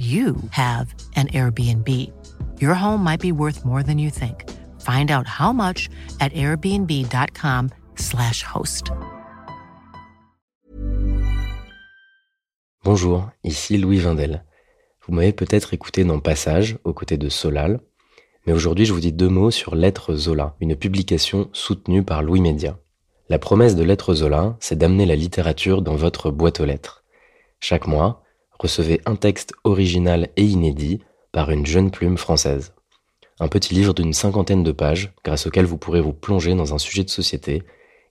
you have an Airbnb. Your home might be worth more than you think. Find out how much at airbnb.com/slash host. Bonjour, ici Louis Vindel. Vous m'avez peut-être écouté dans Passage, aux côtés de Solal, mais aujourd'hui je vous dis deux mots sur Lettres Zola, une publication soutenue par Louis Média. La promesse de Lettres Zola, c'est d'amener la littérature dans votre boîte aux lettres. Chaque mois, recevez un texte original et inédit par une jeune plume française. Un petit livre d'une cinquantaine de pages grâce auquel vous pourrez vous plonger dans un sujet de société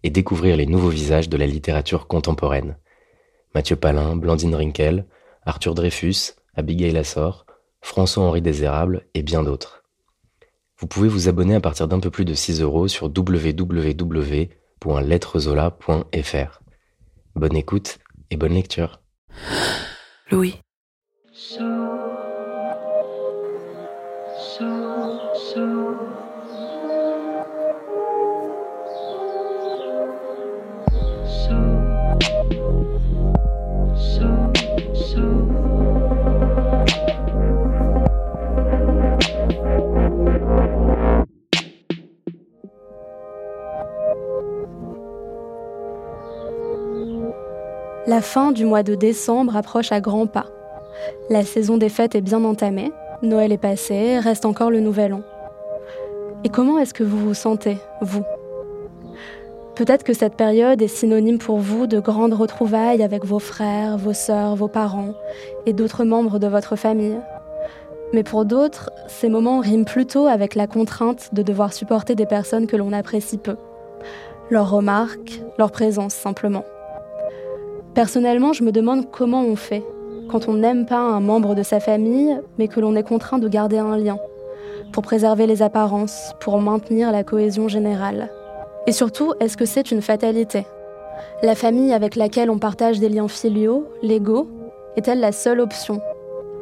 et découvrir les nouveaux visages de la littérature contemporaine. Mathieu Palin, Blandine Rinkel, Arthur Dreyfus, Abigail Assor, François-Henri Désérable et bien d'autres. Vous pouvez vous abonner à partir d'un peu plus de 6 euros sur www.lettrezola.fr. Bonne écoute et bonne lecture. Louis. La fin du mois de décembre approche à grands pas. La saison des fêtes est bien entamée, Noël est passé, reste encore le nouvel an. Et comment est-ce que vous vous sentez, vous? Peut-être que cette période est synonyme pour vous de grandes retrouvailles avec vos frères, vos sœurs, vos parents et d'autres membres de votre famille. Mais pour d'autres, ces moments riment plutôt avec la contrainte de devoir supporter des personnes que l'on apprécie peu. Leurs remarques, leur présence simplement. Personnellement, je me demande comment on fait quand on n'aime pas un membre de sa famille, mais que l'on est contraint de garder un lien, pour préserver les apparences, pour maintenir la cohésion générale. Et surtout, est-ce que c'est une fatalité? La famille avec laquelle on partage des liens filiaux, légaux, est-elle la seule option?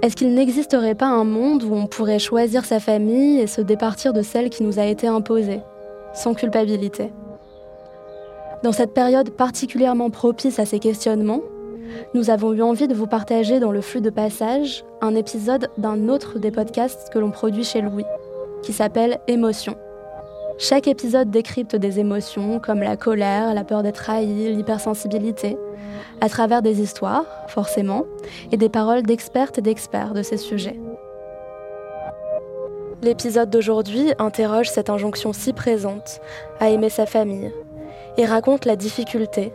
Est-ce qu'il n'existerait pas un monde où on pourrait choisir sa famille et se départir de celle qui nous a été imposée, sans culpabilité? Dans cette période particulièrement propice à ces questionnements, nous avons eu envie de vous partager dans le flux de passage un épisode d'un autre des podcasts que l'on produit chez Louis, qui s'appelle Émotions. Chaque épisode décrypte des émotions comme la colère, la peur d'être trahi, l'hypersensibilité, à travers des histoires, forcément, et des paroles d'expertes et d'experts de ces sujets. L'épisode d'aujourd'hui interroge cette injonction si présente à aimer sa famille, et raconte la difficulté,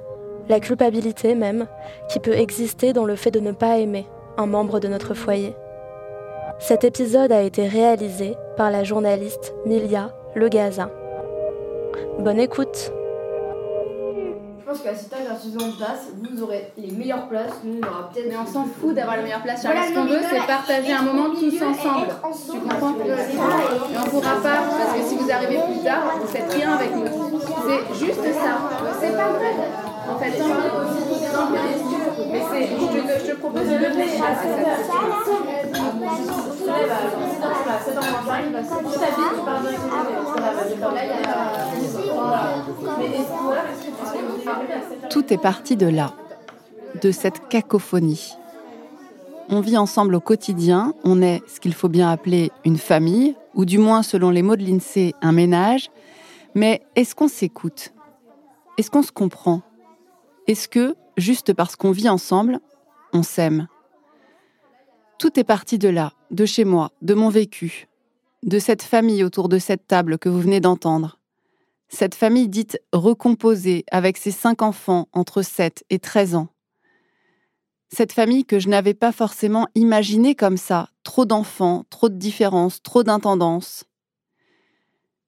la culpabilité même, qui peut exister dans le fait de ne pas aimer un membre de notre foyer. Cet épisode a été réalisé par la journaliste Milia Legaza. Bonne écoute Pense qu'à cette âge, de place, vous aurez les meilleures places, nous on aura peut-être... Mais on s'en fout d'avoir les meilleures places, ce qu'on veut c'est partager un moment tous ensemble. Tu comprends Et on pourra pas, parce que si vous arrivez plus tard, vous faites rien avec nous. C'est juste ça. C'est pas vrai. En fait, pis. Mais c'est, je, te, propose de le laisser à Tout est parti de là, de cette cacophonie. On vit ensemble au quotidien, on est ce qu'il faut bien appeler une famille, ou du moins selon les mots de l'INSEE, un ménage, mais est-ce qu'on s'écoute? Est-ce qu'on se comprend? Est-ce que, juste parce qu'on vit ensemble, on s'aime Tout est parti de là, de chez moi, de mon vécu, de cette famille autour de cette table que vous venez d'entendre. Cette famille dite recomposée avec ses cinq enfants entre 7 et 13 ans. Cette famille que je n'avais pas forcément imaginée comme ça, trop d'enfants, trop de différences, trop d'intendances.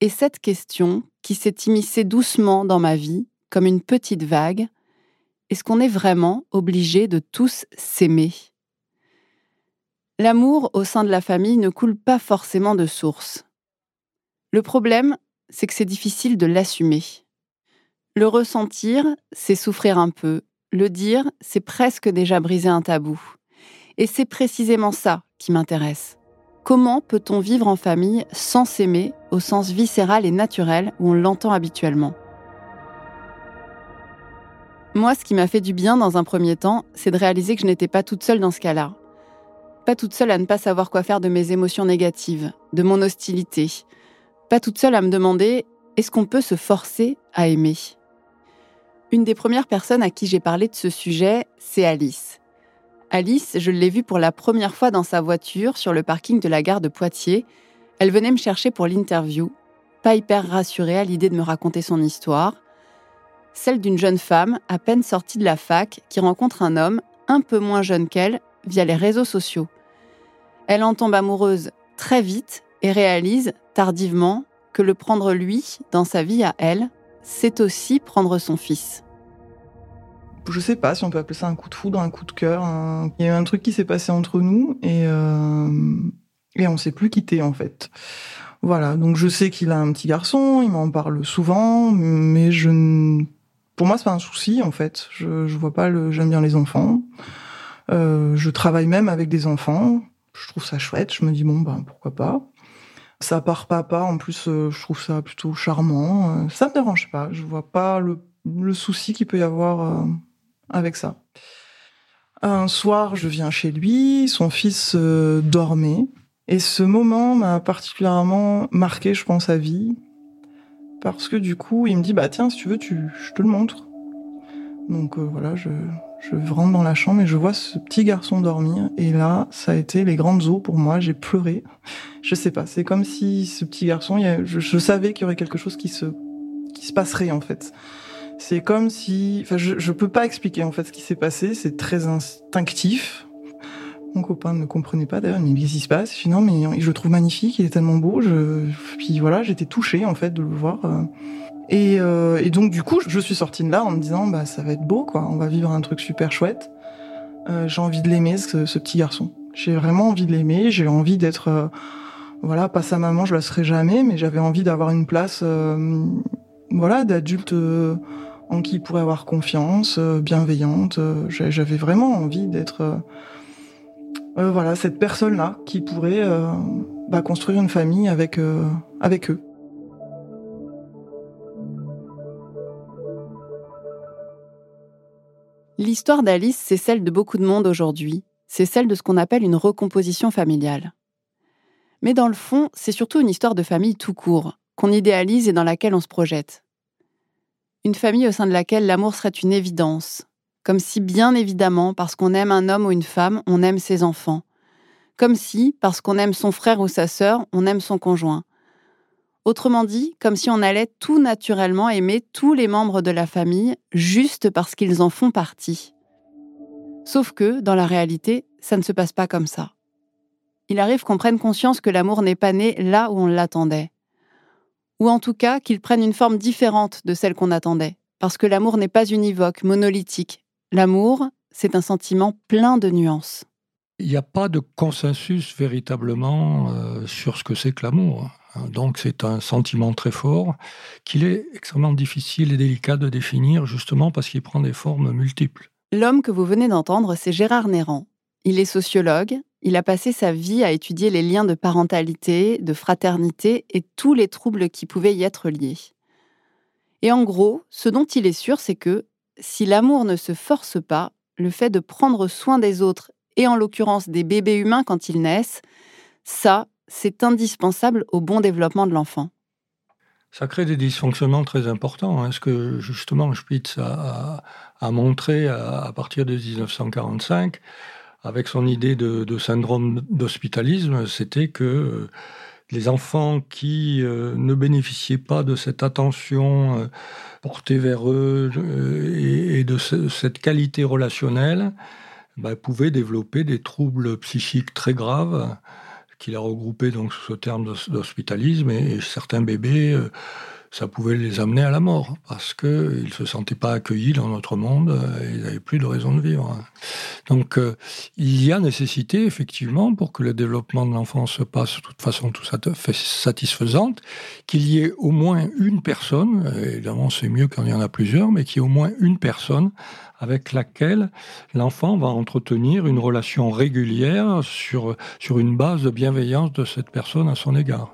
Et cette question, qui s'est immiscée doucement dans ma vie, comme une petite vague, est-ce qu'on est vraiment obligé de tous s'aimer? L'amour au sein de la famille ne coule pas forcément de source. Le problème, c'est que c'est difficile de l'assumer. Le ressentir, c'est souffrir un peu. Le dire, c'est presque déjà briser un tabou. Et c'est précisément ça qui m'intéresse. Comment peut-on vivre en famille sans s'aimer au sens viscéral et naturel où on l'entend habituellement? Moi, ce qui m'a fait du bien dans un premier temps, c'est de réaliser que je n'étais pas toute seule dans ce cas-là. Pas toute seule à ne pas savoir quoi faire de mes émotions négatives, de mon hostilité. Pas toute seule à me demander est-ce qu'on peut se forcer à aimer? Une des premières personnes à qui j'ai parlé de ce sujet, c'est Alice. Alice, je l'ai vue pour la première fois dans sa voiture sur le parking de la gare de Poitiers. Elle venait me chercher pour l'interview, pas hyper rassurée à l'idée de me raconter son histoire. Celle d'une jeune femme à peine sortie de la fac qui rencontre un homme un peu moins jeune qu'elle via les réseaux sociaux. Elle en tombe amoureuse très vite et réalise, tardivement, que le prendre lui dans sa vie à elle, c'est aussi prendre son fils. Je sais pas si on peut appeler ça un coup de foudre, un coup de cœur. Il y a eu un truc qui s'est passé entre nous et, euh... et on s'est plus quitté en fait. Voilà, donc je sais qu'il a un petit garçon, il m'en parle souvent, mais je pour moi c'est pas un souci en fait. Je, je vois pas le, j'aime bien les enfants. Euh, je travaille même avec des enfants. Je trouve ça chouette. Je me dis bon ben pourquoi pas. Ça part papa. En plus, euh, je trouve ça plutôt charmant. Euh, ça me dérange pas. Je vois pas le, le souci qu'il peut y avoir avec ça. Un soir, je viens chez lui. Son fils dormait. Et ce moment m'a particulièrement marqué, je pense, à vie. Parce que du coup, il me dit, bah tiens, si tu veux, tu, je te le montre. Donc voilà, je, je rentre dans la chambre et je vois ce petit garçon dormir. Et là, ça a été les grandes eaux pour moi. J'ai pleuré. Je sais pas. C'est comme si ce petit garçon, je, savais qu'il y aurait quelque chose qui se, qui se passerait en fait. C'est comme si, enfin, je, je peux pas expliquer en fait ce qui s'est passé. C'est très instinctif. Mon copain ne comprenait pas d'ailleurs, mais qu'est-ce qui se passe? Je non, mais je le trouve magnifique, il est tellement beau. Puis voilà, j'étais touchée en fait de le voir. Euh, euh, et, donc du coup, je suis sortie de là en me disant, bah ça va être beau, quoi. On va vivre un truc super chouette. Euh, j'ai envie de l'aimer, ce, petit garçon. J'ai vraiment envie de l'aimer. J'ai envie d'être, voilà, pas sa maman, je la serai jamais, mais j'avais envie d'avoir une place, voilà, d'adulte en qui il pourrait avoir confiance, bienveillante. j'avais vraiment envie d'être, voilà, cette personne-là qui pourrait bah, construire une famille avec avec eux. L'histoire d'Alice, c'est celle de beaucoup de monde aujourd'hui. C'est celle de ce qu'on appelle une recomposition familiale. Mais dans le fond, c'est surtout une histoire de famille tout court, qu'on idéalise et dans laquelle on se projette. Une famille au sein de laquelle l'amour serait une évidence, comme si bien évidemment, parce qu'on aime un homme ou une femme, on aime ses enfants. Comme si, parce qu'on aime son frère ou sa sœur, on aime son conjoint. Autrement dit, comme si on allait tout naturellement aimer tous les membres de la famille juste parce qu'ils en font partie. Sauf que, dans la réalité, ça ne se passe pas comme ça. Il arrive qu'on prenne conscience que l'amour n'est pas né là où on l'attendait. Ou en tout cas qu'il prenne une forme différente de celle qu'on attendait. Parce que l'amour n'est pas univoque, monolithique. L'amour, c'est un sentiment plein de nuances. Il n'y a pas de consensus véritablement euh, sur ce que c'est que l'amour. Hein, donc c'est un sentiment très fort qu'il est extrêmement difficile et délicat de définir justement parce qu'il prend des formes multiples. L'homme que vous venez d'entendre, c'est Gérard Néran. Il est sociologue, il a passé sa vie à étudier les liens de parentalité, de fraternité et tous les troubles qui pouvaient y être liés. Et en gros, ce dont il est sûr, c'est que si l'amour ne se force pas, le fait de prendre soin des autres, et en l'occurrence des bébés humains quand ils naissent, ça, c'est indispensable au bon développement de l'enfant. Ça crée des dysfonctionnements très importants. Hein. Ce que justement Spitz a, montré à, partir de 1945, avec son idée de, syndrome d'hospitalisme, c'était que euh, les enfants qui euh, ne bénéficiaient pas de cette attention euh, portée vers eux et, de cette qualité relationnelle bah, pouvaient développer des troubles psychiques très graves qu'il a regroupé donc sous ce terme d'hospitalisme et, certains bébés euh, ça pouvait les amener à la mort, parce qu'ils ne se sentaient pas accueillis dans notre monde, et ils n'avaient plus de raison de vivre. Donc euh, il y a nécessité, effectivement, pour que le développement de l'enfant se passe de toute façon tout satisfaisante, qu'il y ait au moins une personne, évidemment c'est mieux quand il y en a plusieurs, mais qu'il y ait au moins une personne avec laquelle l'enfant va entretenir une relation régulière sur, sur une base de bienveillance de cette personne à son égard.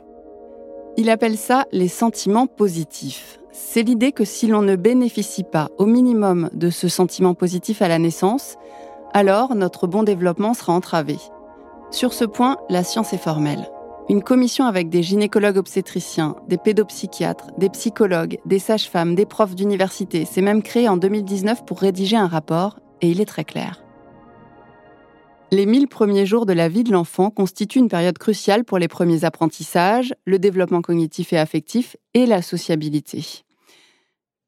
Il appelle ça les sentiments positifs. C'est l'idée que si l'on ne bénéficie pas au minimum de ce sentiment positif à la naissance, alors notre bon développement sera entravé. Sur ce point, la science est formelle. Une commission avec des gynécologues obstétriciens, des pédopsychiatres, des psychologues, des sages-femmes, des profs d'université s'est même créée en 2019 pour rédiger un rapport, et il est très clair. Les mille premiers jours de la vie de l'enfant constituent une période cruciale pour les premiers apprentissages, le développement cognitif et affectif et la sociabilité.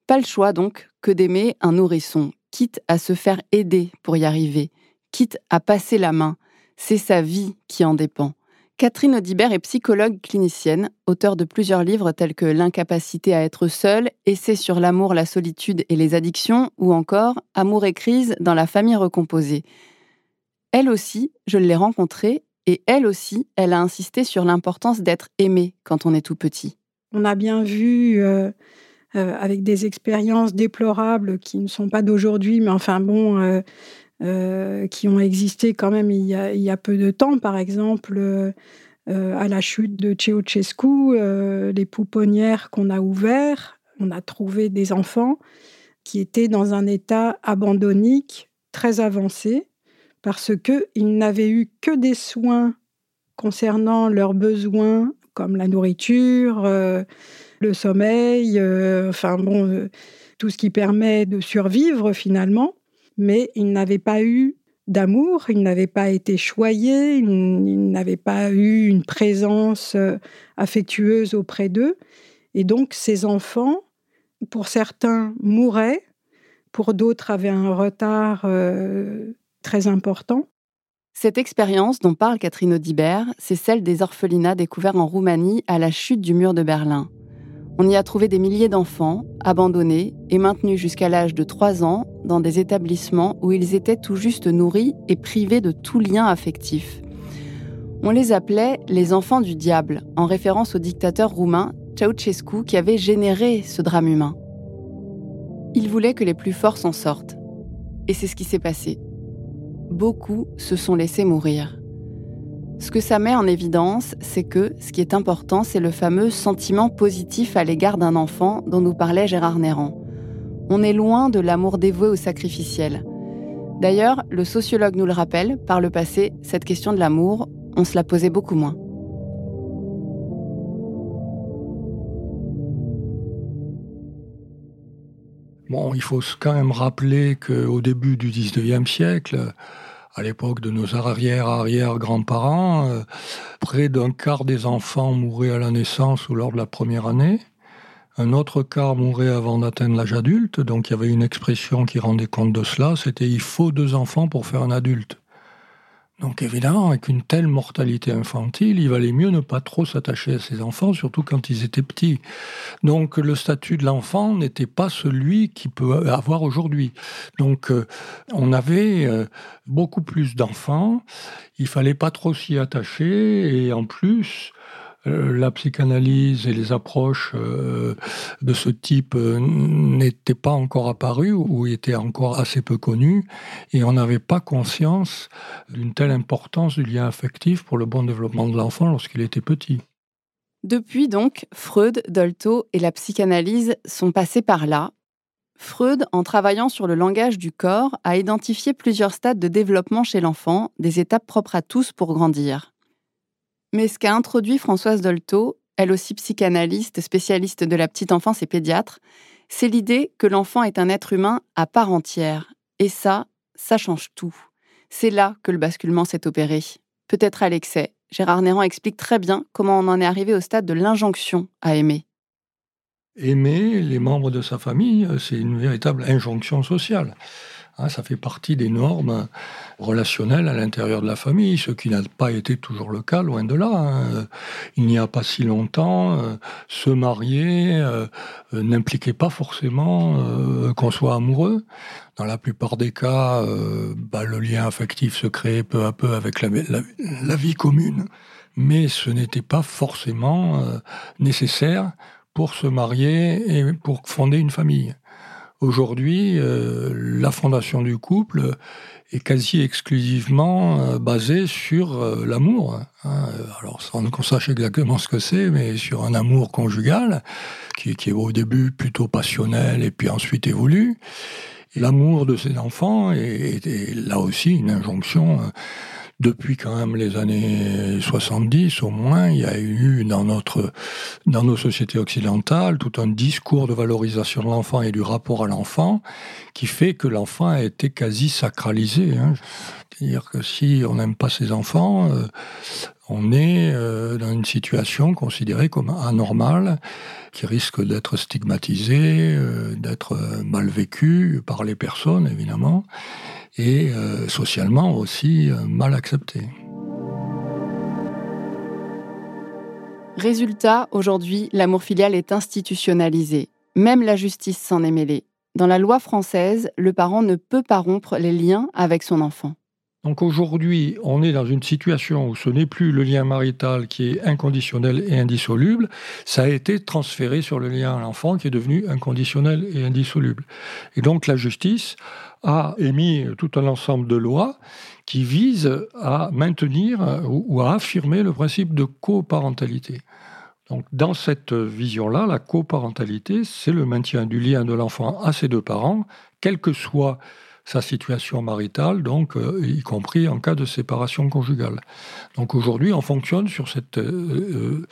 Pas le choix donc que d'aimer un nourrisson, quitte à se faire aider pour y arriver, quitte à passer la main. C'est sa vie qui en dépend. Catherine Audibert est psychologue clinicienne, auteure de plusieurs livres tels que L'incapacité à être seule, Essai sur l'amour, la solitude et les addictions, ou encore Amour et crise dans la famille recomposée. Elle aussi, je l'ai rencontrée et elle aussi, elle a insisté sur l'importance d'être aimée quand on est tout petit. On a bien vu, euh, euh, avec des expériences déplorables qui ne sont pas d'aujourd'hui, mais enfin bon, euh, qui ont existé quand même il y a, il y a peu de temps, par exemple. à la chute de Ceausescu, les pouponnières qu'on a ouvertes, on a trouvé des enfants qui étaient dans un état abandonnique très avancé, parce qu'ils n'avaient eu que des soins concernant leurs besoins, comme la nourriture, euh, le sommeil, euh, enfin bon, euh, tout ce qui permet de survivre finalement, mais ils n'avaient pas eu d'amour, ils n'avaient pas été choyés, ils n'avaient pas eu une présence affectueuse auprès d'eux. Et donc ces enfants, pour certains, mouraient, pour d'autres avaient un retard très important. Cette expérience dont parle Catherine Audibert, c'est celle des orphelinats découverts en Roumanie à la chute du mur de Berlin. On y a trouvé des milliers d'enfants abandonnés et maintenus jusqu'à l'âge de 3 ans dans des établissements où ils étaient tout juste nourris et privés de tout lien affectif. On les appelait les enfants du diable, en référence au dictateur roumain Ceausescu qui avait généré ce drame humain. Il voulait que les plus forts s'en sortent. Et c'est ce qui s'est passé beaucoup se sont laissés mourir. Ce que ça met en évidence, c'est que ce qui est important, c'est le fameux sentiment positif à l'égard d'un enfant dont nous parlait Gérard Néran. On est loin de l'amour dévoué au sacrificiel. D'ailleurs, le sociologue nous le rappelle, par le passé, cette question de l'amour, on se la posait beaucoup moins. Bon, il faut quand même rappeler qu'au début du 19e siècle, à l'époque de nos arrière-arrière-grands-parents, euh, près d'un quart des enfants mouraient à la naissance ou lors de la première année. Un autre quart mourait avant d'atteindre l'âge adulte, donc il y avait une expression qui rendait compte de cela, c'était il faut deux enfants pour faire un adulte. Donc évidemment, avec une telle mortalité infantile, il valait mieux ne pas trop s'attacher à ses enfants, surtout quand ils étaient petits. Donc le statut de l'enfant n'était pas celui qu'il peut avoir aujourd'hui. Donc euh, on avait euh, beaucoup plus d'enfants, il fallait pas trop s'y attacher, et en plus, la psychanalyse et les approches euh, de ce type euh, n'étaient pas encore apparues ou étaient encore assez peu connues, et on n'avait pas conscience d'une telle importance du lien affectif pour le bon développement de l'enfant lorsqu'il était petit. Depuis donc, Freud, Dolto et la psychanalyse sont passés par là. Freud, en travaillant sur le langage du corps, a identifié plusieurs stades de développement chez l'enfant, des étapes propres à tous pour grandir. Mais ce qu'a introduit Françoise Dolto, elle aussi psychanalyste, spécialiste de la petite enfance et pédiatre, c'est l'idée que l'enfant est un être humain à part entière. Et ça, ça change tout. C'est là que le basculement s'est opéré. Peut-être à l'excès. Gérard Néran explique très bien comment on en est arrivé au stade de l'injonction à aimer. Aimer les membres de sa famille, c'est une véritable injonction sociale. Hein, ça fait partie des normes relationnelles à l'intérieur de la famille, ce qui n'a pas été toujours le cas, loin de là. Hein. Il n'y a pas si longtemps, euh, se marier euh, euh, n'impliquait pas forcément qu'on soit amoureux. Dans la plupart des cas, bah, le lien affectif se créait peu à peu avec la vie commune, mais ce n'était pas forcément nécessaire pour se marier et pour fonder une famille. Aujourd'hui, euh, la fondation du couple est quasi exclusivement euh, basée sur euh, l'amour. Hein. Alors, sans qu'on sache exactement ce que c'est, mais sur un amour conjugal, qui, qui, est au début plutôt passionnel et puis ensuite évolue. L'amour de ses enfants est, est, là aussi une injonction depuis quand même les années 70 au moins, il y a eu dans notre dans nos sociétés occidentales tout un discours de valorisation de l'enfant et du rapport à l'enfant qui fait que l'enfant a été quasi sacralisé. Hein. C'est-à-dire que si on n'aime pas ses enfants, euh, on est euh, dans une situation considérée comme anormale, qui risque d'être stigmatisée, euh, d'être mal vécue par les personnes évidemment et euh, socialement aussi euh, mal accepté. Résultat, aujourd'hui, l'amour filial est institutionnalisé. Même la justice s'en est mêlée. Dans la loi française, le parent ne peut pas rompre les liens avec son enfant. Donc aujourd'hui, on est dans une situation où ce n'est plus le lien marital qui est inconditionnel et indissoluble, ça a été transféré sur le lien à l'enfant qui est devenu inconditionnel et indissoluble. Et donc la justice a émis tout un ensemble de lois qui visent à maintenir ou à affirmer le principe de coparentalité. Donc, dans cette vision-là, la coparentalité, c'est le maintien du lien de l'enfant à ses deux parents, quel que soit sa situation maritale, donc euh, y compris en cas de séparation conjugale. Donc aujourd'hui, on fonctionne sur cette euh, euh,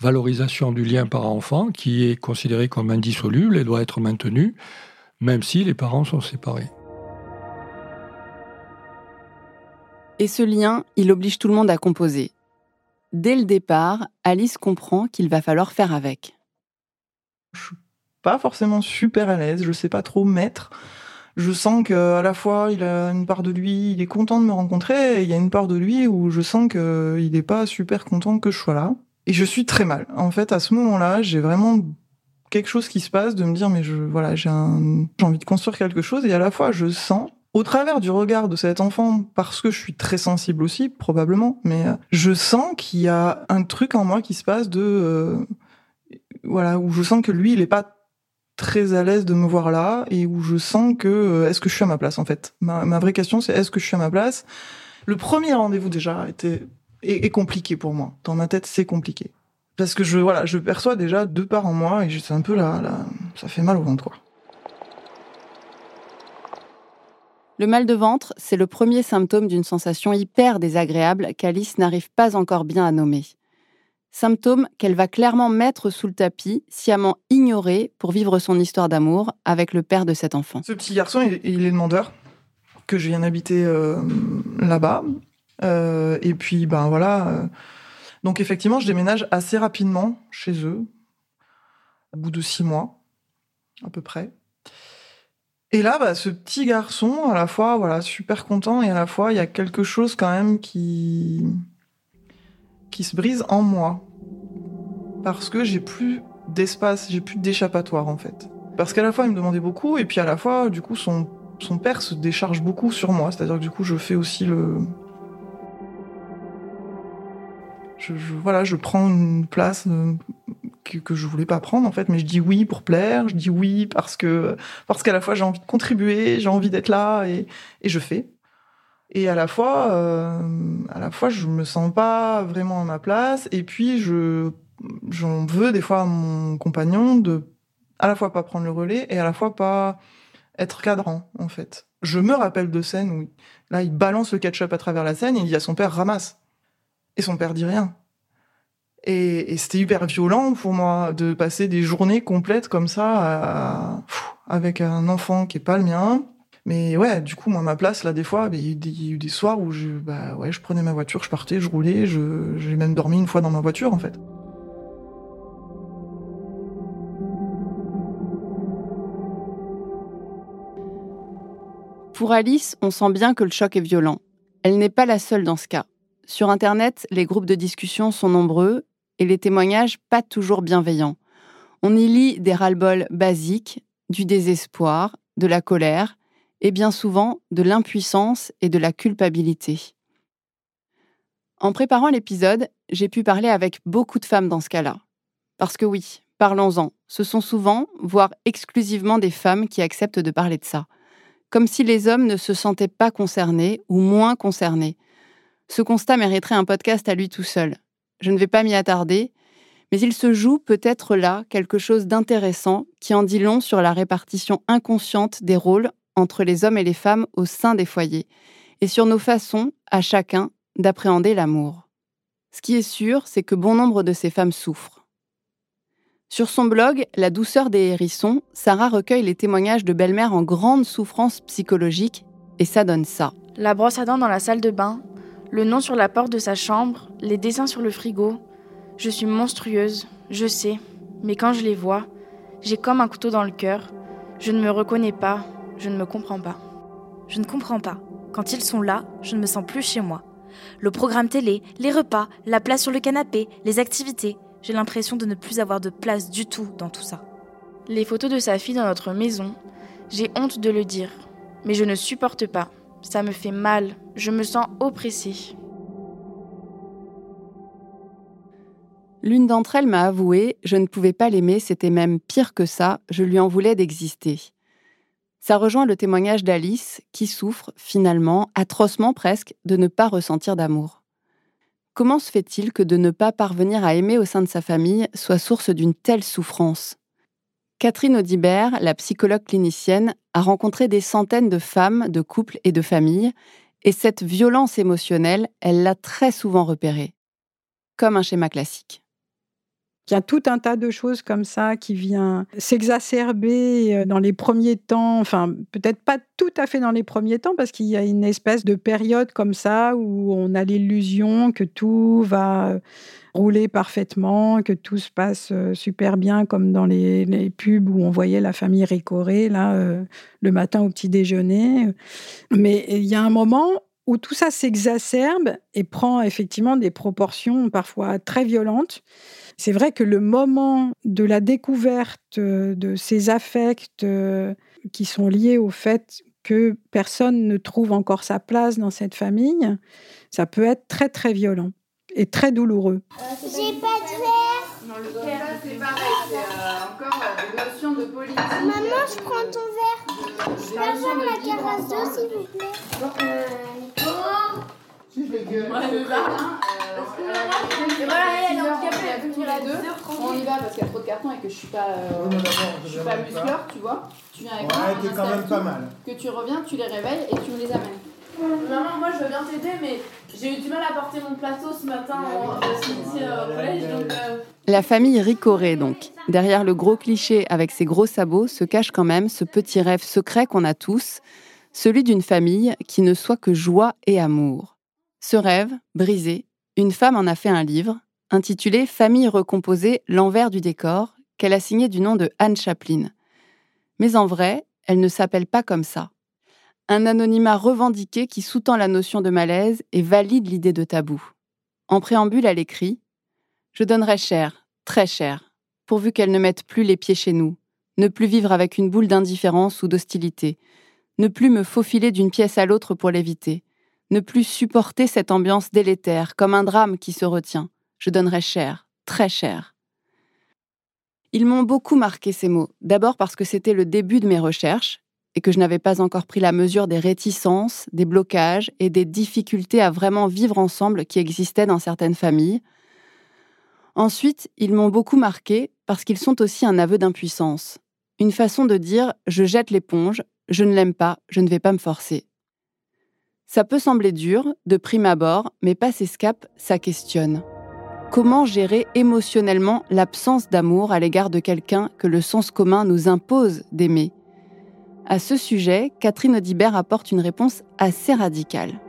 valorisation du lien parent-enfant qui est considéré comme indissoluble et doit être maintenu, même si les parents sont séparés. Et ce lien, il oblige tout le monde à composer. Dès le départ, Alice comprend qu'il va falloir faire avec. Je suis pas forcément super à l'aise, je sais pas trop mettre je sens qu'à la fois il a une part de lui, il est content de me rencontrer, et il y a une part de lui où je sens qu'il n'est pas super content que je sois là. Et je suis très mal. En fait, à ce moment-là, j'ai vraiment quelque chose qui se passe de me dire mais je voilà j'ai envie de construire quelque chose et à la fois je sens au travers du regard de cet enfant parce que je suis très sensible aussi probablement mais euh, je sens qu'il y a un truc en moi qui se passe de euh, voilà où je sens que lui il est pas très à l'aise de me voir là et où je sens que euh, est-ce que je suis à ma place en fait? Ma, vraie question c'est est-ce que je suis à ma place? Le premier rendez-vous déjà était est, compliqué pour moi. Dans ma tête c'est compliqué parce que je voilà je perçois déjà deux parts en moi et c'est un peu là, là ça fait mal au ventre quoi. Le mal de ventre, c'est le premier symptôme d'une sensation hyper désagréable qu'Alice n'arrive pas encore bien à nommer symptôme qu'elle va clairement mettre sous le tapis, sciemment ignoré pour vivre son histoire d'amour avec le père de cet enfant. Ce petit garçon, il, est demandeur, que je viens d'habiter euh, là-bas. Euh, et puis, ben voilà. Euh, donc effectivement, je déménage assez rapidement chez eux, au bout de six mois, à peu près. Et là, bah, ce petit garçon, à la fois, voilà, super content, et à la fois, il y a quelque chose quand même qui qui se brise en moi parce que j'ai plus d'espace, j'ai plus d'échappatoire en fait. Parce qu'à la fois il me demandait beaucoup et puis à la fois du coup son, son père se décharge beaucoup sur moi, c'est-à-dire que du coup je fais aussi le je, voilà, je prends une place euh, que, que, je voulais pas prendre en fait, mais je dis oui pour plaire, je dis oui parce que parce qu'à la fois j'ai envie de contribuer, j'ai envie d'être là et, et je fais. Et à la fois, euh, à la fois, je me sens pas vraiment à ma place. Et puis, je j'en veux des fois à mon compagnon de à la fois pas prendre le relais et à la fois pas être cadrant en fait. Je me rappelle de scènes où là il balance le ketchup à travers la scène et il dit à son père ramasse et son père dit rien. Et, c'était hyper violent pour moi de passer des journées complètes comme ça avec un enfant qui est pas le mien. Mais ouais, du coup, moi, ma place, là, des fois, il y, a eu des soirs où je, bah, ouais, je prenais ma voiture, je partais, je roulais, j'ai même dormi une fois dans ma voiture, en fait. Pour Alice, on sent bien que le choc est violent. Elle n'est pas la seule dans ce cas. Sur Internet, les groupes de discussion sont nombreux et les témoignages pas toujours bienveillants. On y lit des ras-le-bol basiques, du désespoir, de la colère et bien souvent de l'impuissance et de la culpabilité. En préparant l'épisode, j'ai pu parler avec beaucoup de femmes dans ce cas-là. Parce que oui, parlons-en, ce sont souvent, voire exclusivement des femmes qui acceptent de parler de ça. Comme si les hommes ne se sentaient pas concernés ou moins concernés. Ce constat mériterait un podcast à lui tout seul. Je ne vais pas m'y attarder, mais il se joue peut-être là quelque chose d'intéressant qui en dit long sur la répartition inconsciente des rôles entre les hommes et les femmes au sein des foyers, et sur nos façons, à chacun, d'appréhender l'amour. Ce qui est sûr, c'est que bon nombre de ces femmes souffrent. Sur son blog La douceur des hérissons, Sarah recueille les témoignages de belles-mères en grande souffrance psychologique, et ça donne ça. La brosse à dents dans la salle de bain, le nom sur la porte de sa chambre, les dessins sur le frigo. Je suis monstrueuse, je sais, mais quand je les vois, j'ai comme un couteau dans le cœur. Je ne me reconnais pas, je ne me comprends pas. Je ne comprends pas. Quand ils sont là, je ne me sens plus chez moi. Le programme télé, les repas, la place sur le canapé, les activités, j'ai l'impression de ne plus avoir de place du tout dans tout ça. Les photos de sa fille dans notre maison, j'ai honte de le dire, mais je ne supporte pas. Ça me fait mal, je me sens oppressée. L'une d'entre elles m'a avoué, je ne pouvais pas l'aimer, c'était même pire que ça, je lui en voulais d'exister. Ça rejoint le témoignage d'Alice, qui souffre, finalement, atrocement presque, de ne pas ressentir d'amour. Comment se fait-il que de ne pas parvenir à aimer au sein de sa famille soit source d'une telle souffrance? Catherine Audibert, la psychologue clinicienne, a rencontré des centaines de femmes, de couples et de familles, et cette violence émotionnelle, elle l'a très souvent repérée, comme un schéma classique. Il y a tout un tas de choses comme ça qui vient s'exacerber euh, dans les premiers temps, enfin peut-être pas tout à fait dans les premiers temps, parce qu'il y a une espèce de période comme ça où on a l'illusion que tout va rouler parfaitement, que tout se passe euh, super bien, comme dans les, pubs où on voyait la famille récorée là euh, le matin au petit déjeuner. Mais il y a un moment où tout ça s'exacerbe et prend effectivement des proportions parfois très violentes. C'est vrai que le moment de la découverte de ces affects euh, qui sont liés au fait que personne ne trouve encore sa place dans cette famille, ça peut être très très violent et très douloureux. J'ai pas de verre. Non, le verre, c'est pareil, c'est euh, encore euh, des notions de politique. Maman, je prends ton verre. Je vais avoir la carasse d'eau, s'il vous plaît. Bon, euh, je le gueule. Ouais, le jardin. Et voilà, elle est handicapée. tous les deux. On y va parce qu'il y a trop de cartons et que je suis pas, euh, je suis pas muscleur, tu vois. Tu viens avec moi. Ouais, t'es quand même pas mal. Que tu reviens, tu les réveilles et tu me les amènes. Maman, moi je veux bien t'aider, mais j'ai eu du mal à porter mon plateau ce matin en, euh, au collège. Donc, euh, La famille Ricoré, donc. Derrière le gros cliché avec ses gros sabots se cache quand même ce petit rêve secret qu'on a tous, celui d'une famille qui ne soit que joie et amour. Ce rêve, brisé, une femme en a fait un livre, intitulé Famille recomposée, l'envers du décor, qu'elle a signé du nom de Anne Chaplin. Mais en vrai, elle ne s'appelle pas comme ça. Un anonymat revendiqué qui sous-tend la notion de malaise et valide l'idée de tabou. En préambule, elle écrit Je donnerais cher, très cher, pourvu qu'elle ne mette plus les pieds chez nous, ne plus vivre avec une boule d'indifférence ou d'hostilité, ne plus me faufiler d'une pièce à l'autre pour l'éviter, ne plus supporter cette ambiance délétère, comme un drame qui se retient. Je donnerais cher, très cher. Ils m'ont beaucoup marqué ces mots, d'abord parce que c'était le début de mes recherches et que je n'avais pas encore pris la mesure des réticences, des blocages et des difficultés à vraiment vivre ensemble qui existaient dans certaines familles. Ensuite, ils m'ont beaucoup marqué parce qu'ils sont aussi un aveu d'impuissance, une façon de dire je jette l'éponge, je ne l'aime pas, je ne vais pas me forcer. Ça peut sembler dur, de prime abord, mais passer ce cap, ça questionne. Comment gérer émotionnellement l'absence d'amour à l'égard de quelqu'un que le sens commun nous impose d'aimer? À ce sujet, Catherine Audibert apporte une réponse assez radicale.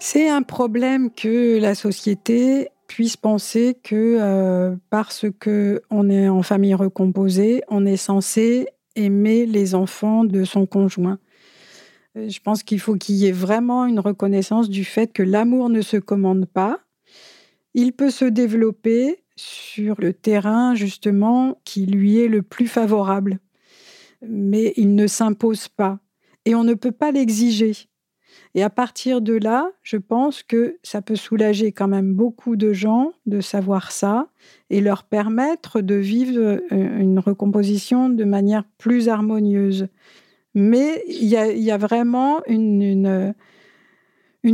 C'est un problème que la société puisse penser que euh, parce que on est en famille recomposée, on est censé aimer les enfants de son conjoint. Euh, je pense qu'il faut qu'il y ait vraiment une reconnaissance du fait que l'amour ne se commande pas. Il peut se développer sur le terrain justement qui lui est le plus favorable, mais il ne s'impose pas et on ne peut pas l'exiger. Et à partir de là, je pense que ça peut soulager quand même beaucoup de gens de savoir ça et leur permettre de vivre euh, une recomposition de manière plus harmonieuse. Mais il y a, vraiment une,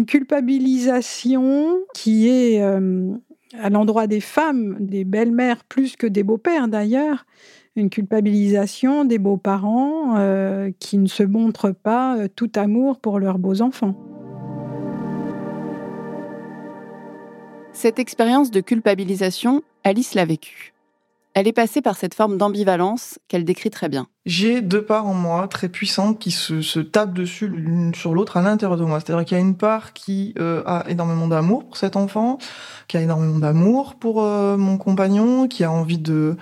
culpabilisation qui est euh, à l'endroit des femmes, des belles-mères plus que des beaux-pères d'ailleurs, une culpabilisation des beaux-parents euh, qui ne se montrent pas euh, tout amour pour leurs beaux enfants. Cette expérience de culpabilisation, Alice l'a vécue. Elle est passée par cette forme d'ambivalence qu'elle décrit très bien. J'ai deux parts en moi très puissantes qui se, tapent dessus l'une sur l'autre à l'intérieur de moi. C'est-à-dire qu'il y a une part qui euh, a énormément d'amour pour cet enfant, qui a énormément d'amour pour mon compagnon, qui a envie de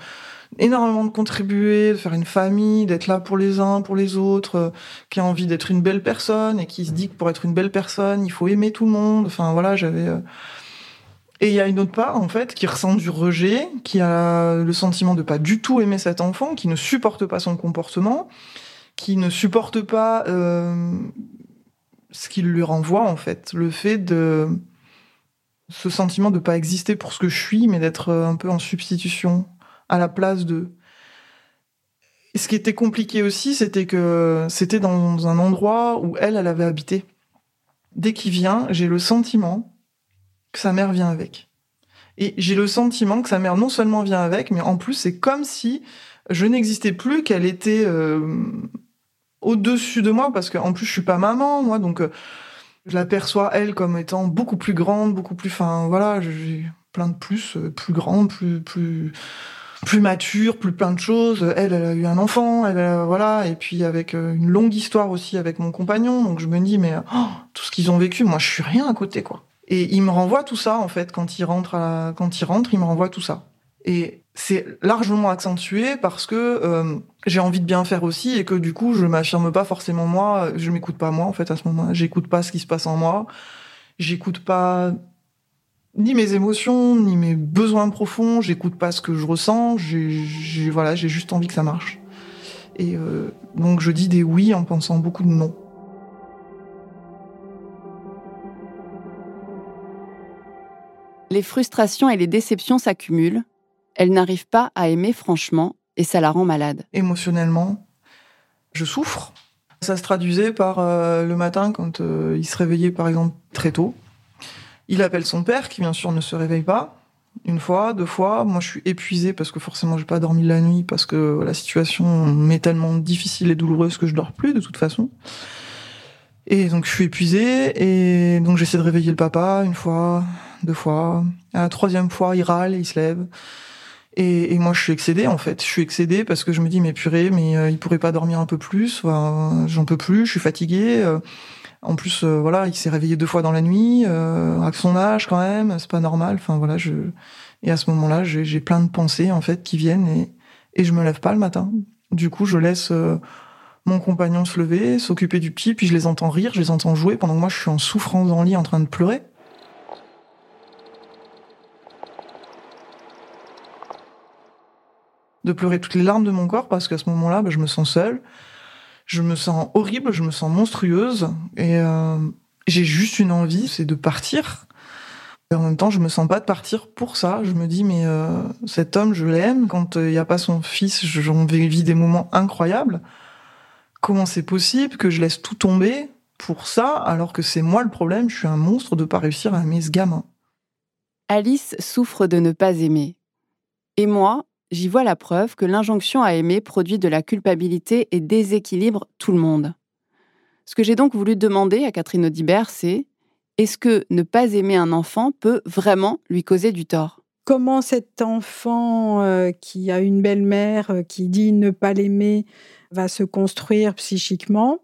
énormément de contribuer, de faire une famille, d'être là pour les uns, pour les autres, euh, qui a envie d'être une belle personne et qui se dit que pour être une belle personne, il faut aimer tout le monde. Enfin voilà, j'avais. Euh, et il y a une autre part en fait qui ressent du rejet, qui a le sentiment de pas du tout aimer cet enfant, qui ne supporte pas son comportement, qui ne supporte pas euh, ce qu'il lui renvoie en fait, le fait de ce sentiment de pas exister pour ce que je suis, mais d'être un peu en substitution à la place de. ce qui était compliqué aussi, c'était que c'était dans un endroit où elle, elle avait habité. Dès qu'il vient, j'ai le sentiment sa mère vient avec. Et j'ai le sentiment que sa mère non seulement vient avec, mais en plus c'est comme si je n'existais plus, qu'elle était euh, au-dessus de moi, parce qu'en plus je suis pas maman, moi, donc euh, je l'aperçois elle comme étant beaucoup plus grande, beaucoup plus, enfin voilà, j'ai plein de plus, euh, plus grande, plus, plus, plus mature, plus plein de choses. Elle, elle a eu un enfant, elle, voilà, et puis avec une longue histoire aussi avec mon compagnon. Donc je me dis, mais oh, tout ce qu'ils ont vécu, moi, je suis rien à côté, quoi. Et il me renvoie tout ça, en fait, quand il rentre, à quand il rentre, il me renvoie tout ça. Et c'est largement accentué parce que euh, j'ai envie de bien faire aussi et que du coup, je m'affirme pas forcément moi, je m'écoute pas moi, en fait, à ce moment-là. J'écoute pas ce qui se passe en moi. J'écoute pas ni mes émotions, ni mes besoins profonds. J'écoute pas ce que je ressens. J'ai, voilà, j'ai juste envie que ça marche. Et euh, donc je dis des oui en pensant beaucoup de non. Les frustrations et les déceptions s'accumulent. Elle n'arrive pas à aimer franchement et ça la rend malade. Émotionnellement, je souffre. Ça se traduisait par euh, le matin quand euh, il se réveillait par exemple très tôt. Il appelle son père, qui bien sûr ne se réveille pas. Une fois, deux fois. Moi, je suis épuisée parce que forcément, j'ai pas dormi la nuit parce que la situation m'est tellement difficile et douloureuse que je dors plus de toute façon. Et donc, je suis épuisée et donc j'essaie de réveiller le papa une fois, deux fois. À la troisième fois, il râle il se lève. Et, moi, je suis excédée en fait. Je suis excédée parce que je me dis mais purée, mais euh, il pourrait pas dormir un peu plus. J'en peux plus. Je suis fatiguée. Euh, en plus, euh, voilà, il s'est réveillé deux fois dans la nuit, euh, avec son âge quand même, c'est pas normal. Enfin voilà, et à ce moment-là, j'ai plein de pensées en fait qui viennent et et je me lève pas le matin. Du coup, je laisse mon compagnon se lever, s'occuper du petit, puis je les entends rire, je les entends jouer pendant que moi je suis en souffrance dans le lit en train de pleurer. De pleurer toutes les larmes de mon corps parce qu'à ce moment-là, bah, je me sens seule je me sens horrible, je me sens monstrueuse et euh, j'ai juste une envie, c'est de partir. Et en même temps, je me sens pas de partir pour ça. Je me dis, mais euh, cet homme, je l'aime. Quand il n'y a pas son fils, j'en vis des moments incroyables. Comment c'est possible que je laisse tout tomber pour ça, alors que c'est moi le problème? Je suis un monstre de pas réussir à aimer ce gamin. Alice souffre de ne pas aimer. Et moi, j'y vois la preuve que l'injonction à aimer produit de la culpabilité et déséquilibre tout le monde. Ce que j'ai donc voulu demander à Catherine Audibert, c'est est-ce que ne pas aimer un enfant peut vraiment lui causer du tort? Comment cet enfant euh, qui a une belle-mère euh, qui dit ne pas l'aimer va se construire psychiquement?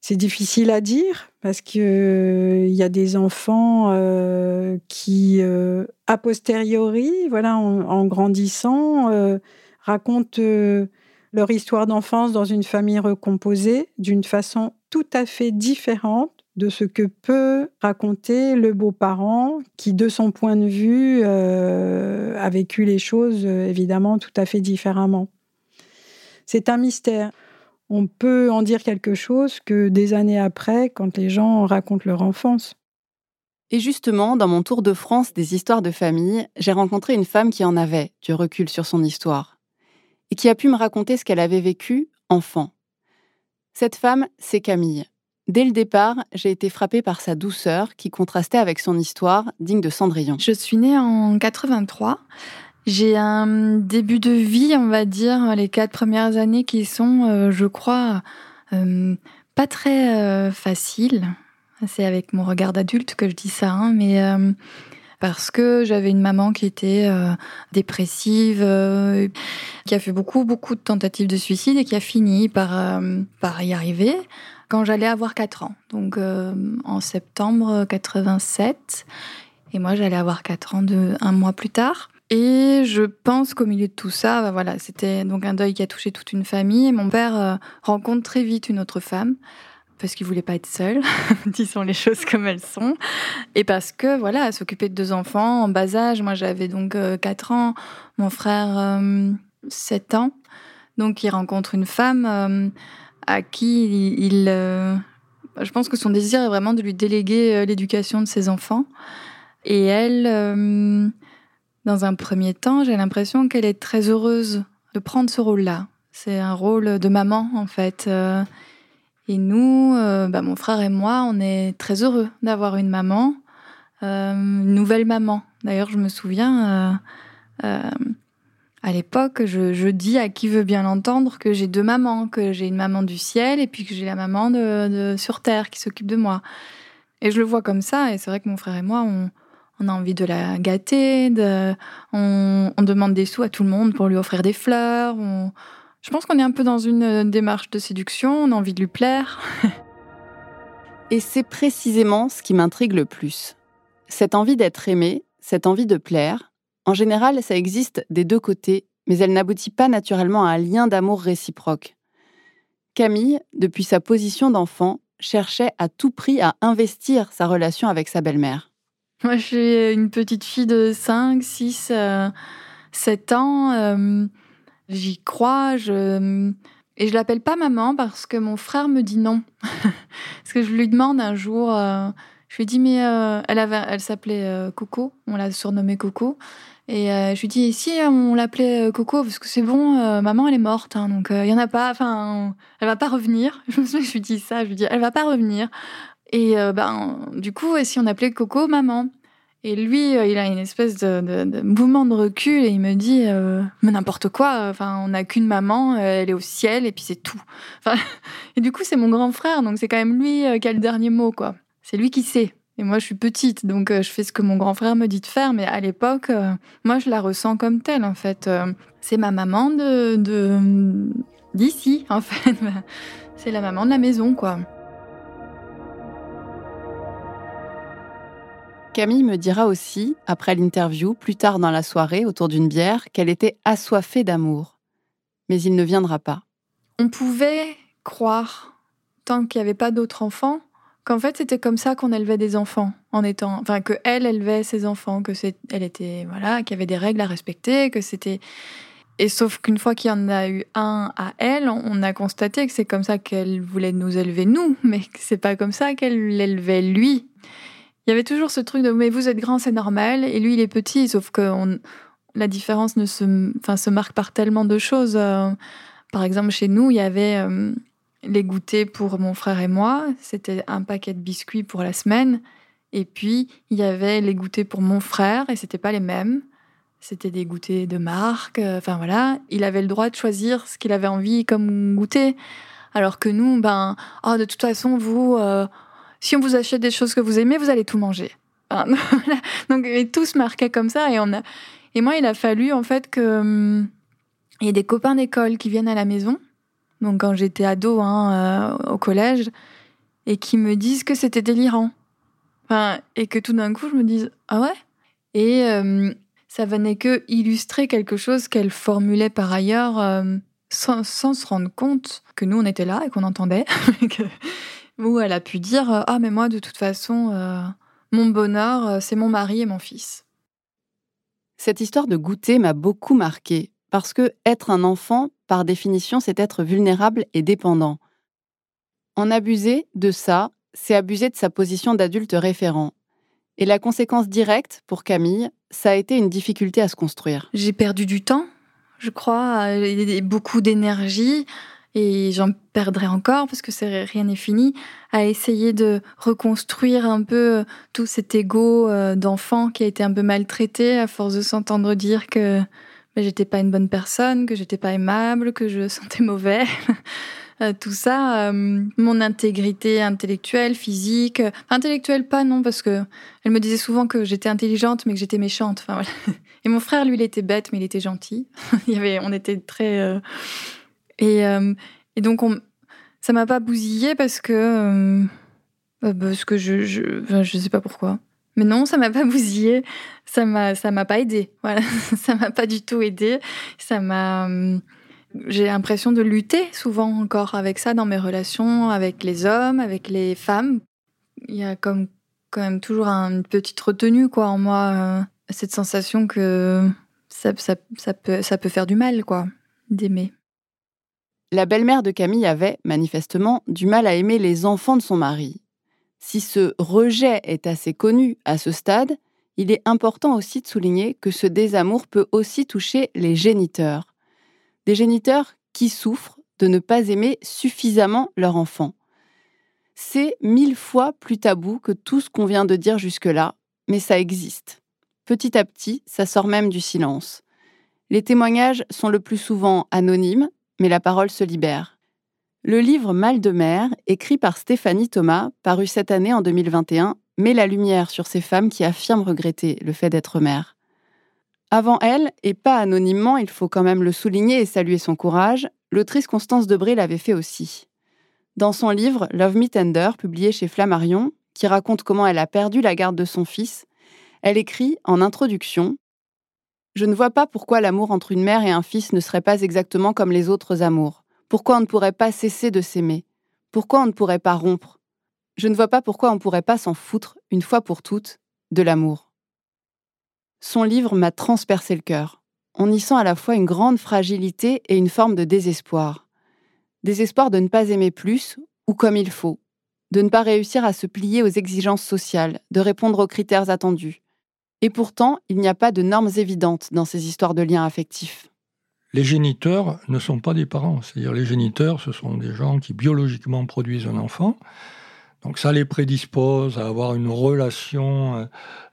C'est difficile à dire parce que il y a des enfants euh, qui, euh, a posteriori, voilà, en, grandissant, euh, racontent leur histoire d'enfance dans une famille recomposée d'une façon tout à fait différente de ce que peut raconter le beau-parent qui, de son point de vue, euh, a vécu les choses euh, évidemment tout à fait différemment. C'est un mystère. On peut en dire quelque chose que des années après, quand les gens racontent leur enfance. Et justement, dans mon tour de France des histoires de famille, j'ai rencontré une femme qui en avait du recul sur son histoire et qui a pu me raconter ce qu'elle avait vécu enfant. Cette femme, c'est Camille. Dès le départ, j'ai été frappée par sa douceur qui contrastait avec son histoire digne de Cendrillon. Je suis née en 83. J'ai un début de vie, on va dire, les quatre premières années qui sont, euh, je crois, euh, pas très euh, faciles. C'est avec mon regard d'adulte que je dis ça, hein, mais parce que j'avais une maman qui était dépressive, qui a fait beaucoup, beaucoup de tentatives de suicide et qui a fini par, y arriver quand j'allais avoir 4 ans, donc euh, en septembre 87. Et moi, j'allais avoir 4 ans de, un mois plus tard. Et je pense qu'au milieu de tout ça, bah voilà, c'était donc un deuil qui a touché toute une famille. Mon père euh, rencontre très vite une autre femme parce qu'il voulait pas être seul, disons les choses comme elles sont, et parce que voilà, s'occuper de deux enfants en bas âge. Moi, j'avais donc 4 euh, ans, mon frère 7 ans, donc il rencontre une femme à qui il, euh, je pense que son désir est vraiment de lui déléguer euh, l'éducation de ses enfants. Et elle, euh, dans un premier temps, j'ai l'impression qu'elle est très heureuse de prendre ce rôle-là. C'est un rôle de maman, en fait. Et nous, bah, mon frère et moi, on est très heureux d'avoir une maman, une nouvelle maman. D'ailleurs, je me souviens, à l'époque, je, dis à qui veut bien l'entendre que j'ai deux mamans, que j'ai une maman du ciel et puis que j'ai la maman de, sur terre qui s'occupe de moi. Et je le vois comme ça, et c'est vrai que mon frère et moi, on, a envie de la gâter, on, demande des sous à tout le monde pour lui offrir des fleurs. je pense qu'on est un peu dans une démarche de séduction, on a envie de lui plaire. et c'est précisément ce qui m'intrigue le plus. Cette envie d'être aimé, cette envie de plaire, en général, ça existe des deux côtés, mais elle n'aboutit pas naturellement à un lien d'amour réciproque. Camille, depuis sa position d'enfant, cherchait à tout prix à investir sa relation avec sa belle-mère. Moi, je suis une petite fille de 5, 6, 7 ans. Euh, j'y crois. Je... Et je l'appelle pas maman parce que mon frère me dit non. parce que je lui demande un jour, euh, je lui dis mais euh, elle avait, elle s'appelait Coco, on l'a surnommée Coco. Et je lui dis, si on l'appelait Coco, parce que c'est bon, maman elle est morte, hein, donc il y en a pas, enfin, elle va pas revenir. Je me suis dit ça, je lui dis, elle va pas revenir. Et ben, du coup, si on appelait Coco maman? Et lui, il a une espèce de, mouvement de recul et il me dit, mais n'importe quoi, enfin, on n'a qu'une maman, elle est au ciel et puis c'est tout. Et du coup, c'est mon grand frère, donc c'est quand même lui qui a le dernier mot, quoi. C'est lui qui sait. Et moi, je suis petite, donc euh, je fais ce que mon grand frère me dit de faire. Mais à l'époque, euh, moi, je la ressens comme telle, en fait. Euh, c'est ma maman de d'ici, en fait. c'est la maman de la maison, quoi. Camille me dira aussi, après l'interview, plus tard dans la soirée, autour d'une bière, qu'elle était assoiffée d'amour. Mais il ne viendra pas. On pouvait croire, tant qu'il n'y avait pas d'autres enfants, qu'en fait c'était comme ça qu'on élevait des enfants en étant enfin que elle élevait ses enfants que c'est elle était voilà qu'il y avait des règles à respecter que c'était et sauf qu'une fois qu'il y en a eu un à elle on a constaté que c'est comme ça qu'elle voulait nous élever nous mais c'est pas comme ça qu'elle l'élevait lui il y avait toujours ce truc de mais vous êtes grand c'est normal et lui il est petit sauf que la différence ne se enfin se marque par tellement de choses euh, par exemple chez nous il y avait euh, les goûters pour mon frère et moi. C'était un paquet de biscuits pour la semaine. Et puis, il y avait les goûters pour mon frère, et c'était pas les mêmes. C'était des goûters de marque. Euh, enfin voilà, il avait le droit de choisir ce qu'il avait envie comme goûter. Alors que nous, ben, oh, de toute façon, vous, si on vous achète des choses que vous aimez, vous allez tout manger. Donc, tout se marquait comme ça. Et, on a... et moi, il a fallu, en fait, que. Hum, il y ait des copains d'école qui viennent à la maison donc quand j'étais ado hein, euh, au collège, et qui me disent que c'était délirant. Enfin, et que tout d'un coup, je me dise Ah ouais? Et euh, ça venait que illustrer quelque chose qu'elle formulait par ailleurs euh, sans, se rendre compte que nous, on était là et qu'on entendait. où elle a pu dire Ah, mais moi, de toute façon, euh, mon bonheur, euh, c'est mon mari et mon fils. Cette histoire de goûter m'a beaucoup marqué, parce que être un enfant, par définition, c'est être vulnérable et dépendant. En abuser de ça, c'est abuser de sa position d'adulte référent. Et la conséquence directe, pour Camille, ça a été une difficulté à se construire. J'ai perdu du temps, je crois, et beaucoup d'énergie, et j'en perdrai encore parce que rien n'est fini, à essayer de reconstruire un peu tout cet ego euh, d'enfant qui a été un peu maltraité à force de s'entendre dire que ben, j'étais pas une bonne personne, que j'étais pas aimable, que je sentais mauvais. Euh, tout ça, euh, mon intégrité intellectuelle, physique, intellectuelle pas non parce que elle me disait souvent que j'étais intelligente mais que j'étais méchante. Enfin, Et mon frère lui il était bête mais il était gentil. il y avait, on était très euh, et, et donc on, ça m'a pas bousillé parce que parce que je je, je sais pas pourquoi. Mais non, ça m'a pas bousillé, ça m'a ça m'a pas aidé. Voilà, ça m'a pas du tout aidé. Ça m'a j'ai l'impression de lutter souvent encore avec ça dans mes relations avec les hommes, avec les femmes. Il y a comme quand même toujours une petite retenue quoi en moi, euh, cette sensation que ça, ça, peut, ça peut faire du mal quoi, d'aimer. La belle-mère de Camille avait, manifestement, du mal à aimer les enfants de son mari. Si ce rejet est assez connu à ce stade, il est important aussi de souligner que ce désamour peut aussi toucher les géniteurs des géniteurs qui souffrent de ne pas aimer suffisamment leur enfant. C'est mille fois plus tabou que tout ce qu'on vient de dire jusque-là, mais ça existe. Petit à petit, ça sort même du silence. Les témoignages sont le plus souvent anonymes, mais la parole se libère. Le livre Mal de mer, écrit par Stéphanie Thomas, paru cette année en 2021, met la lumière sur ces femmes qui affirment regretter le fait d'être mère. Avant elle, et pas anonymement, il faut quand même le souligner et saluer son courage, l'autrice Constance Debré l'avait fait aussi. Dans son livre Love Me Tender, publié chez Flammarion, qui raconte comment elle a perdu la garde de son fils, elle écrit en introduction Je ne vois pas pourquoi l'amour entre une mère et un fils ne serait pas exactement comme les autres amours. Pourquoi on ne pourrait pas cesser de s'aimer? Pourquoi on ne pourrait pas rompre? Je ne vois pas pourquoi on ne pourrait pas s'en foutre, une fois pour toutes, de l'amour. Son livre m'a transpercé le cœur. On y sent à la fois une grande fragilité et une forme de désespoir. Désespoir de ne pas aimer plus ou comme il faut, de ne pas réussir à se plier aux exigences sociales, de répondre aux critères attendus. Et pourtant, il n'y a pas de normes évidentes dans ces histoires de liens affectifs. Les géniteurs ne sont pas des parents, c'est-à-dire les géniteurs, ce sont des gens qui biologiquement produisent un enfant. Donc ça les prédispose à avoir une relation euh,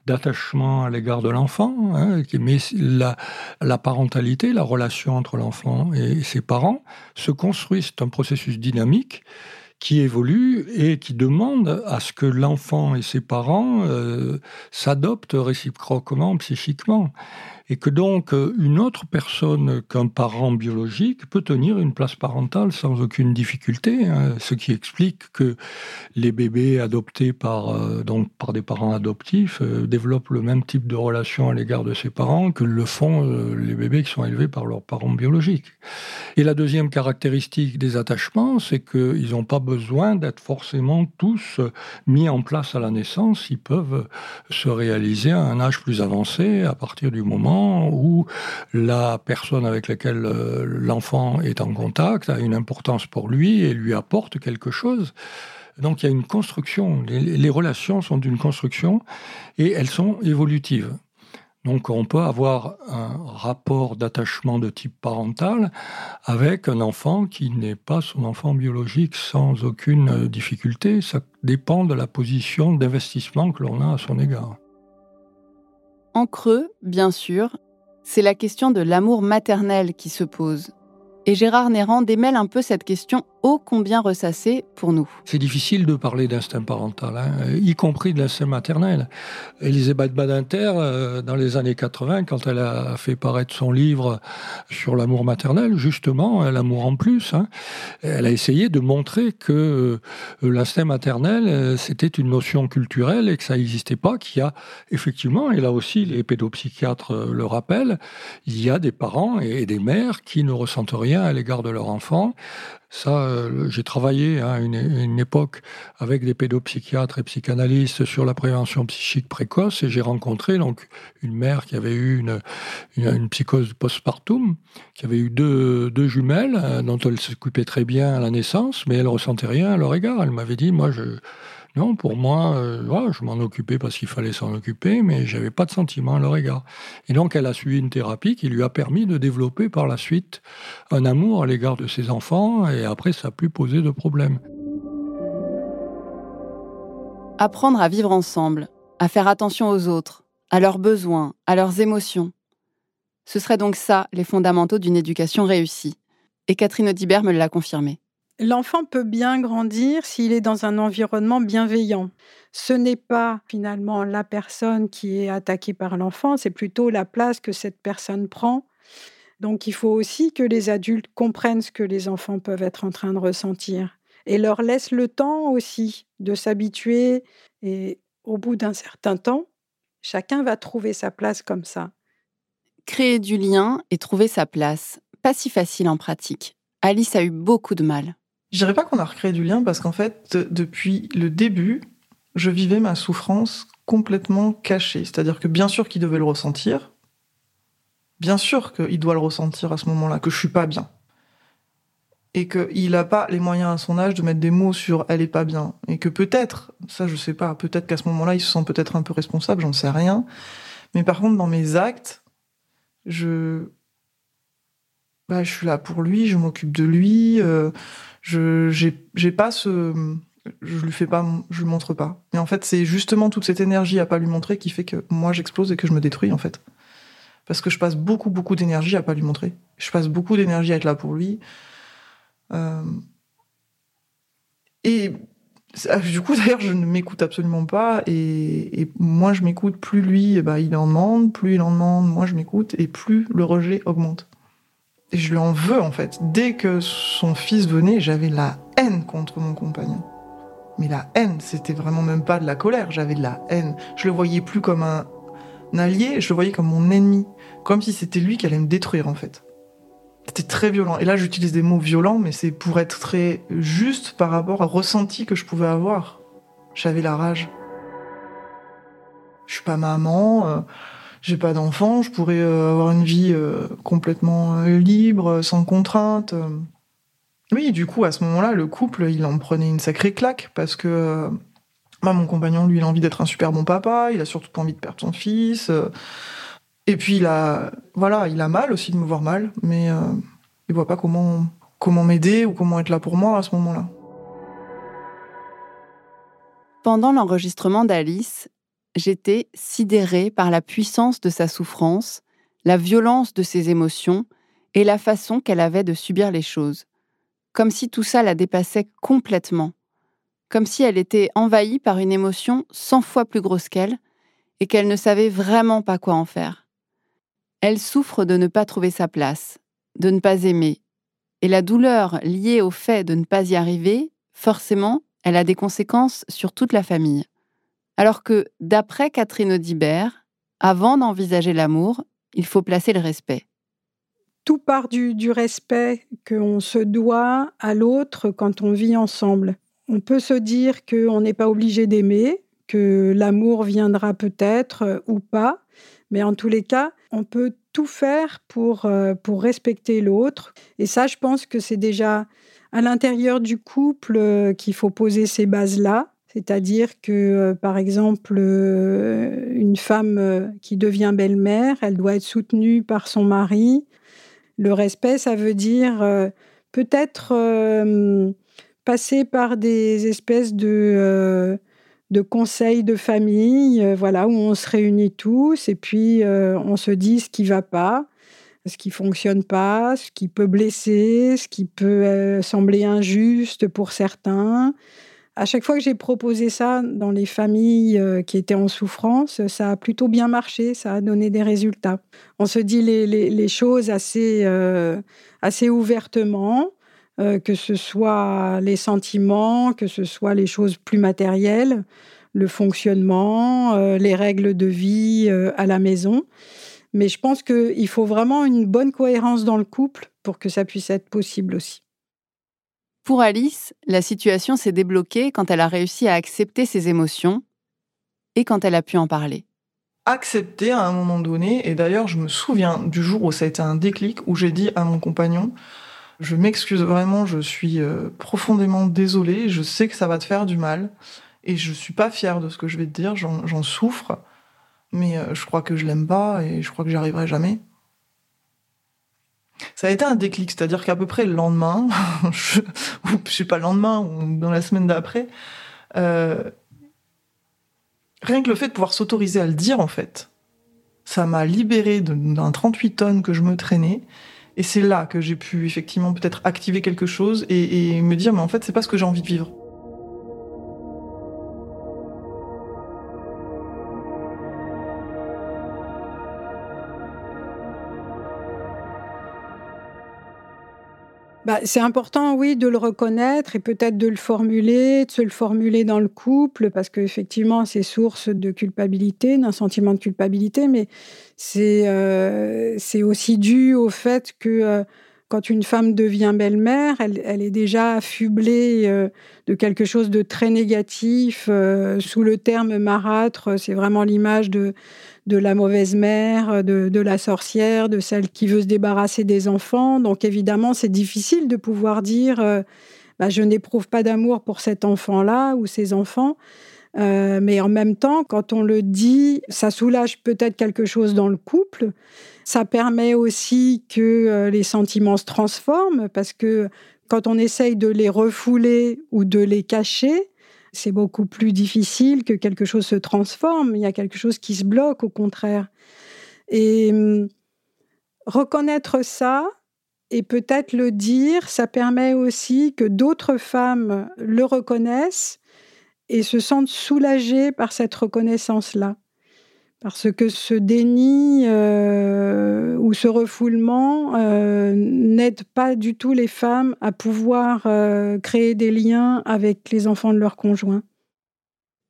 d'attachement à l'égard de l'enfant, hein, mais la, la, parentalité, la relation entre l'enfant et ses parents se construit, c'est un processus dynamique qui évolue et qui demande à ce que l'enfant et ses parents euh, s'adoptent réciproquement psychiquement et que donc euh, une autre personne qu'un parent biologique peut tenir une place parentale sans aucune difficulté, hein. ce qui explique que les bébés adoptés par, euh, donc par des parents adoptifs euh, développent le même type de relation à l'égard de ses parents que le font les bébés qui sont élevés par leurs parents biologiques. Et la deuxième caractéristique des attachements, c'est qu'ils n'ont pas besoin d'être forcément tous mis en place à la naissance, ils peuvent se réaliser à un âge plus avancé à partir du moment où la personne avec laquelle euh, l'enfant est en contact a une importance pour lui et lui apporte quelque chose. Donc il y a une construction, les, relations sont d'une construction et elles sont évolutives. Donc on peut avoir un rapport d'attachement de type parental avec un enfant qui n'est pas son enfant biologique sans aucune difficulté. Ça dépend de la position d'investissement que l'on a à son égard. En creux, bien sûr, c'est la question de l'amour maternel qui se pose. Et Gérard Néran démêle un peu cette question ô combien ressassé pour nous. C'est difficile de parler d'instinct parental, hein, y compris de l'instinct maternel. Elisabeth Badinter, euh, dans les années 80, quand elle a fait paraître son livre sur l'amour maternel, justement, l'amour en plus, hein, elle a essayé de montrer que euh, l'instinct maternel, euh, c'était une notion culturelle et que ça n'existait pas, qu'il y a effectivement, et là aussi les pédopsychiatres le rappellent, il y a des parents et des mères qui ne ressentent rien à l'égard de leur enfant, ça, euh, j'ai travaillé à hein, une, époque avec des pédopsychiatres et psychanalystes sur la prévention psychique précoce et j'ai rencontré donc une mère qui avait eu une, une, psychose postpartum, qui avait eu deux, deux jumelles euh, dont elle s'occupait très bien à la naissance, mais elle ressentait rien à leur égard. Elle m'avait dit, moi, je, non, pour moi, euh, je m'en occupais parce qu'il fallait s'en occuper, mais j'avais pas de sentiment à leur égard. Et donc, elle a suivi une thérapie qui lui a permis de développer par la suite un amour à l'égard de ses enfants, et après, ça n'a plus posé de problème. Apprendre à vivre ensemble, à faire attention aux autres, à leurs besoins, à leurs émotions. Ce serait donc ça les fondamentaux d'une éducation réussie. Et Catherine Audibert me l'a confirmé. L'enfant peut bien grandir s'il est dans un environnement bienveillant. Ce n'est pas finalement la personne qui est attaquée par l'enfant, c'est plutôt la place que cette personne prend. Donc il faut aussi que les adultes comprennent ce que les enfants peuvent être en train de ressentir et leur laissent le temps aussi de s'habituer et au bout d'un certain temps, chacun va trouver sa place comme ça. Créer du lien et trouver sa place, pas si facile en pratique. Alice a eu beaucoup de mal. Je dirais pas qu'on a recréé du lien parce qu'en fait, depuis le début, je vivais ma souffrance complètement cachée. C'est-à-dire que bien sûr qu'il devait le ressentir, bien sûr qu'il doit le ressentir à ce moment-là, que je suis pas bien. Et qu'il n'a pas les moyens à son âge de mettre des mots sur elle est pas bien. Et que peut-être, ça je sais pas, peut-être qu'à ce moment-là, il se sent peut-être un peu responsable, j'en sais rien. Mais par contre, dans mes actes, je, bah, je suis là pour lui, je m'occupe de lui. Euh, je j'ai pas ce je lui fais pas je lui montre pas. Mais en fait c'est justement toute cette énergie à pas lui montrer qui fait que moi j'explose et que je me détruis en fait. Parce que je passe beaucoup beaucoup d'énergie à pas lui montrer. Je passe beaucoup d'énergie à être là pour lui. Euh, et du coup d'ailleurs je ne m'écoute absolument pas et, et moins je m'écoute. Plus lui bah, il en demande plus il en demande moins je m'écoute et plus le rejet augmente et je lui en veux en fait. Dès que son fils venait, j'avais la haine contre mon compagnon. Mais la haine, c'était vraiment même pas de la colère, j'avais de la haine. Je le voyais plus comme un, allié, je le voyais comme mon ennemi. Comme si c'était lui qui allait me détruire en fait. C'était très violent. Et là, j'utilise des mots violents, mais c'est pour être très juste par rapport au ressenti que je pouvais avoir. J'avais la rage. Je suis pas maman. Euh, j'ai pas d'enfant, je pourrais euh, avoir une vie euh, complètement euh, libre, sans contrainte. Oui, du coup, à ce moment-là, le couple, il en prenait une sacrée claque parce que moi, mon compagnon, lui, il a envie d'être un super bon papa, il a surtout pas envie de perdre son fils. et puis, il a, voilà, il a mal aussi de me voir mal, mais il voit pas comment, comment m'aider ou comment être là pour moi à ce moment-là. Pendant l'enregistrement d'Alice, j'étais sidérée par la puissance de sa souffrance, la violence de ses émotions et la façon qu'elle avait de subir les choses. Comme si tout ça la dépassait complètement. Comme si elle était envahie par une émotion cent fois plus grosse qu'elle et qu'elle ne savait vraiment pas quoi en faire. Elle souffre de ne pas trouver sa place, de ne pas aimer. Et la douleur liée au fait de ne pas y arriver, forcément, elle a des conséquences sur toute la famille. Alors que, d'après Catherine Audibert, avant d'envisager l'amour, il faut placer le respect. Tout part du, respect qu'on se doit à l'autre quand on vit ensemble. On peut se dire qu'on n'est pas obligé d'aimer, que l'amour viendra peut-être euh, ou pas, mais en tous les cas, on peut tout faire pour, euh, pour respecter l'autre. Et ça, je pense que c'est déjà à l'intérieur du couple euh, qu'il faut poser ces bases-là. C'est-à-dire que, euh, par exemple, euh, une femme euh, qui devient belle-mère, elle doit être soutenue par son mari. Le respect, ça veut dire peut-être passer par des espèces de, conseils de famille, voilà, où on se réunit tous et puis on se dit ce qui va pas. ce qui fonctionne pas, ce qui peut blesser, ce qui peut sembler injuste pour certains. À chaque fois que j'ai proposé ça dans les familles euh, qui étaient en souffrance, ça a plutôt bien marché, ça a donné des résultats. On se dit les, choses assez, euh, assez ouvertement, que ce soit les sentiments, que ce soit les choses plus matérielles, le fonctionnement, les règles de vie à la maison. Mais je pense qu'il faut vraiment une bonne cohérence dans le couple pour que ça puisse être possible aussi. Pour Alice, la situation s'est débloquée quand elle a réussi à accepter ses émotions et quand elle a pu en parler. Accepter à un moment donné, et d'ailleurs je me souviens du jour où ça a été un déclic, où j'ai dit à mon compagnon, je m'excuse vraiment, je suis euh, profondément désolée, je sais que ça va te faire du mal, et je suis pas fière de ce que je vais te dire, j'en souffre, mais euh, je crois que je l'aime pas et je crois que j'y arriverai jamais. Ça a été un déclic, c'est-à-dire qu'à peu près le lendemain, je, ou je sais pas le lendemain ou dans la semaine d'après, euh, rien que le fait de pouvoir s'autoriser à le dire en fait, ça m'a libéré d'un 38 tonnes que je me traînais. Et c'est là que j'ai pu effectivement peut-être activer quelque chose et, et me dire mais en fait c'est pas ce que j'ai envie de vivre. Bah, c'est important, oui, de le reconnaître et peut-être de le formuler, de se le formuler dans le couple, parce qu'effectivement, c'est source de culpabilité, d'un sentiment de culpabilité, mais c'est euh, aussi dû au fait que euh, quand une femme devient belle-mère, elle, est déjà affublée euh, de quelque chose de très négatif. sous le terme marâtre, c'est vraiment l'image de de la mauvaise mère, de, la sorcière, de celle qui veut se débarrasser des enfants. Donc évidemment, c'est difficile de pouvoir dire euh, bah, je n'éprouve pas d'amour pour cet enfant-là ou ces enfants. Euh, mais en même temps, quand on le dit, ça soulage peut-être quelque chose dans le couple. Ça permet aussi que euh, les sentiments se transforment parce que quand on essaye de les refouler ou de les cacher, c'est beaucoup plus difficile que quelque chose se transforme. Il y a quelque chose qui se bloque, au contraire. Et hum, reconnaître ça et peut-être le dire, ça permet aussi que d'autres femmes le reconnaissent et se sentent soulagées par cette reconnaissance-là. Parce que ce déni euh, ou ce refoulement euh, n'aide pas du tout les femmes à pouvoir euh, créer des liens avec les enfants de leurs conjoints.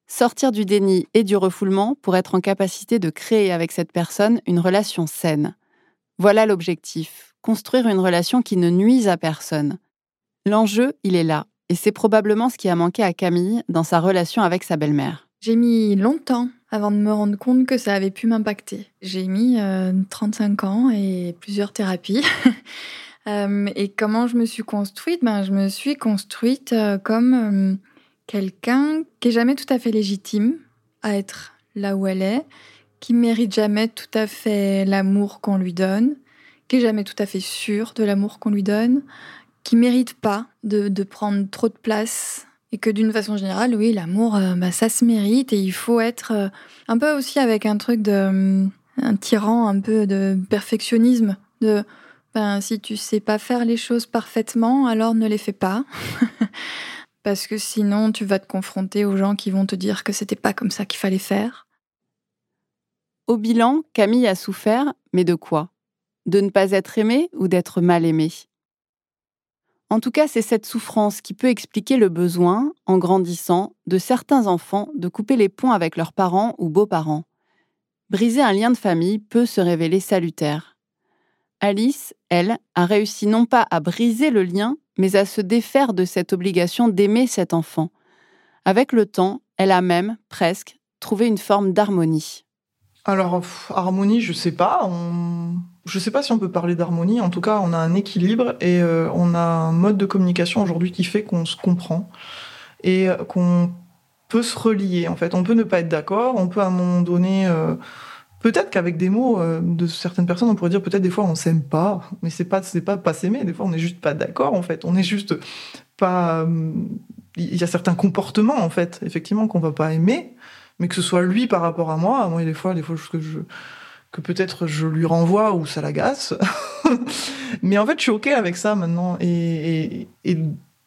Sortir du déni et du refoulement pour être en capacité de créer avec cette personne une relation saine. Voilà l'objectif, construire une relation qui ne nuise à personne. L'enjeu, il est là, et c'est probablement ce qui a manqué à Camille dans sa relation avec sa belle-mère. J'ai mis longtemps avant de me rendre compte que ça avait pu m'impacter. J'ai mis 35 euh, ans et plusieurs thérapies. Euh, et comment je me suis construite? Ben, Je me suis construite euh, comme quelqu'un qui est jamais tout à fait légitime à être là où elle est, qui mérite jamais tout à fait l'amour qu'on lui donne, qui est jamais tout à fait sûre de l'amour qu'on lui donne, qui mérite pas de prendre trop de place et que d'une façon générale, oui, l'amour, euh, bah, ça se mérite et il faut être euh, un peu aussi avec un truc de euh, un tyran, un peu de perfectionnisme, de ben, si tu sais pas faire les choses parfaitement, alors ne les fais pas. Parce que sinon, tu vas te confronter aux gens qui vont te dire que c'était pas comme ça qu'il fallait faire. Au bilan, Camille a souffert, mais de quoi? De ne pas être aimée ou d'être mal aimée? En tout cas, c'est cette souffrance qui peut expliquer le besoin, en grandissant, de certains enfants de couper les ponts avec leurs parents ou beaux-parents. Briser un lien de famille peut se révéler salutaire. Alice, elle, a réussi non pas à briser le lien, mais à se défaire de cette obligation d'aimer cet enfant. Avec le temps, elle a même, presque, trouvé une forme d'harmonie. Alors, harmonie, je sais pas. Je sais pas si on peut parler d'harmonie. En tout cas, on a un équilibre et euh, on a un mode de communication aujourd'hui qui fait qu'on se comprend et euh, qu'on peut se relier. En fait, on peut ne pas être d'accord. On peut à un moment donné, euh, peut-être qu'avec des mots de certaines personnes, on pourrait dire peut-être des fois on s'aime pas, mais c'est pas pas pas s'aimer. Des fois, on n'est juste pas d'accord. En fait, on est juste pas. Il y a certains comportements en fait, effectivement, qu'on va pas aimer mais que ce soit lui par rapport à moi, moi, des fois, des fois que je que peut-être je lui renvoie ou ça l'agace. Mais en fait, je suis OK avec ça maintenant. Et,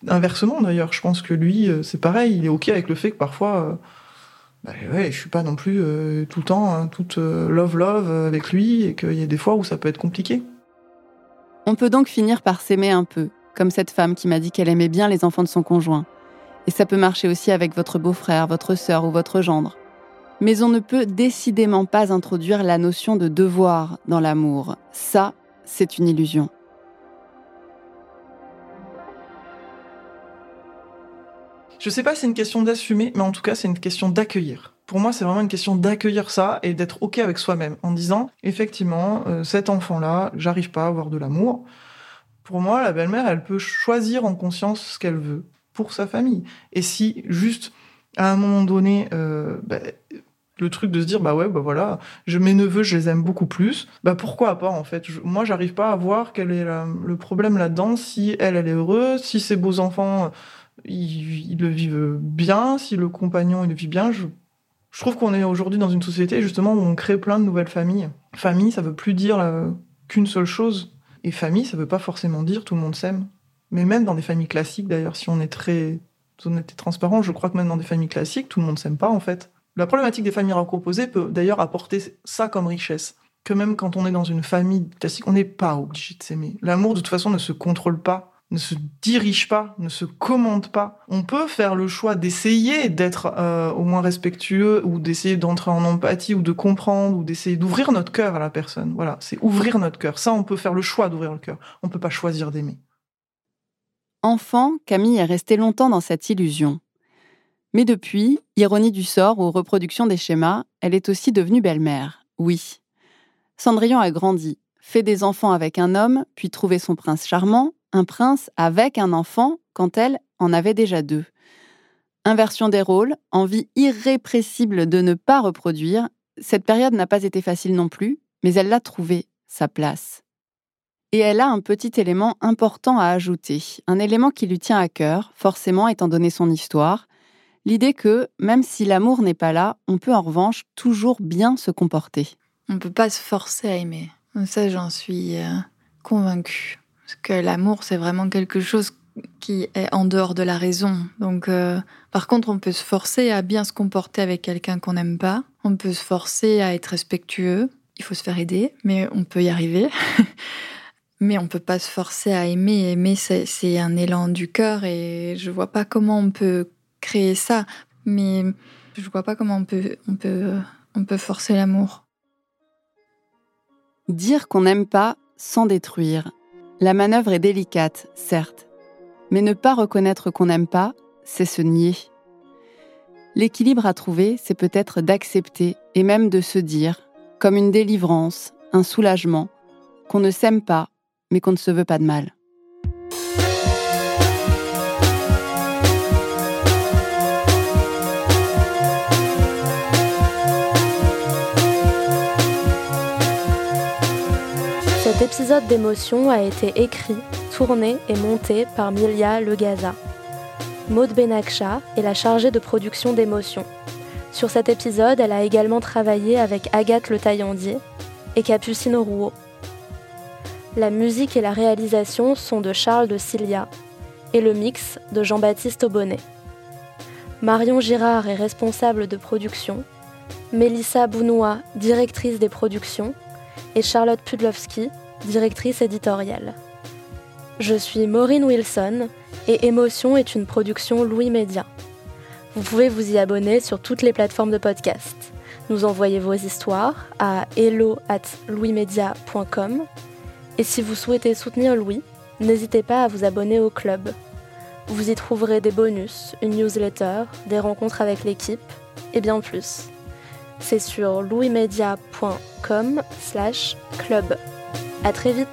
inversement, d'ailleurs, je pense que lui, euh, c'est pareil. Il est OK avec le fait que parfois, euh, bah ouais, je suis pas non plus euh, tout le temps, hein, toute love-love avec lui et qu'il y a des fois où ça peut être compliqué. On peut donc finir par s'aimer un peu, comme cette femme qui m'a dit qu'elle aimait bien les enfants de son conjoint. Et ça peut marcher aussi avec votre beau-frère, votre sœur ou votre gendre. Mais on ne peut décidément pas introduire la notion de devoir dans l'amour. Ça, c'est une illusion. Je sais pas c'est une question d'assumer, mais en tout cas, c'est une question d'accueillir. Pour moi, c'est vraiment une question d'accueillir ça et d'être OK avec soi-même en disant, effectivement, euh, cet enfant-là, j'arrive pas à avoir de l'amour. Pour moi, la belle-mère, elle peut choisir en conscience ce qu'elle veut pour sa famille. Et si juste à un moment donné, euh, bah, le truc de se dire bah ouais bah voilà je mes neveux je les aime beaucoup plus. Bah pourquoi pas en fait. Moi j'arrive pas à voir quel est le problème là-dedans si elle elle est heureuse si ses beaux enfants ils, le vivent bien si le compagnon il le vit bien. Je, je trouve qu'on est aujourd'hui dans une société justement où on crée plein de nouvelles familles. Famille ça veut plus dire euh, qu'une seule chose. Et famille ça veut pas forcément dire tout le monde s'aime. Mais même dans des familles classiques d'ailleurs si on est très honnête et transparent je crois que même dans des familles classiques tout le monde s'aime pas en fait la problématique des familles recomposées peut d'ailleurs apporter ça comme richesse. Que même quand on est dans une famille classique, on n'est pas obligé de s'aimer. L'amour, de toute façon, ne se contrôle pas, ne se dirige pas, ne se commande pas. On peut faire le choix d'essayer d'être euh, au moins respectueux ou d'essayer d'entrer en empathie ou de comprendre ou d'essayer d'ouvrir notre cœur à la personne. Voilà, c'est ouvrir notre cœur. Ça, on peut faire le choix d'ouvrir le cœur. On ne peut pas choisir d'aimer. Enfant, Camille est restée longtemps dans cette illusion. Mais depuis, ironie du sort ou reproduction des schémas, elle est aussi devenue belle-mère. Oui. Cendrillon a grandi, fait des enfants avec un homme, puis trouvé son prince charmant, un prince avec un enfant quand elle en avait déjà deux. Inversion des rôles, envie irrépressible de ne pas reproduire, cette période n'a pas été facile non plus, mais elle l'a trouvé, sa place. Et elle a un petit élément important à ajouter, un élément qui lui tient à cœur, forcément étant donné son histoire, L'idée que, même si l'amour n'est pas là, on peut en revanche toujours bien se comporter. On ne peut pas se forcer à aimer. Ça, j'en suis euh, convaincue. Parce que l'amour, c'est vraiment quelque chose qui est en dehors de la raison. Donc, euh, par contre, on peut se forcer à bien se comporter avec quelqu'un qu'on n'aime pas. On peut se forcer à être respectueux. Il faut se faire aider, mais on peut y arriver. mais on peut pas se forcer à aimer. Aimer, c'est un élan du cœur et je vois pas comment on peut créer ça. Mais je vois pas comment on peut, on peut, on peut forcer l'amour. Dire qu'on n'aime pas sans détruire. La manœuvre est délicate, certes. Mais ne pas reconnaître qu'on n'aime pas, c'est se nier. L'équilibre à trouver, c'est peut-être d'accepter et même de se dire, comme une délivrance, un soulagement, qu'on ne s'aime pas, mais qu'on ne se veut pas de mal. Cet épisode d'émotion a été écrit, tourné et monté par Milia Legaza. Maud Benakcha est la chargée de production d'émotion. Sur cet épisode, elle a également travaillé avec Agathe Le Taillandier et Capucine Rouault. La musique et la réalisation sont de Charles de Cilia et le mix de Jean-Baptiste Aubonnet. Marion Girard est responsable de production, Mélissa Bounois, directrice des productions, et Charlotte Pudlowski, directrice éditoriale. Je suis Maureen Wilson et Émotion est une production Louis Média. Vous pouvez vous y abonner sur toutes les plateformes de podcast. Nous envoyer vos histoires à hello at. Et si vous souhaitez soutenir Louis, n'hésitez pas à vous abonner au club. Vous y trouverez des bonus, une newsletter, des rencontres avec l'équipe et bien plus. C'est sur louismedia.com slash club. À très vite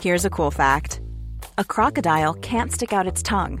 Here's a cool fact. a crocodile can't stick out its tongue.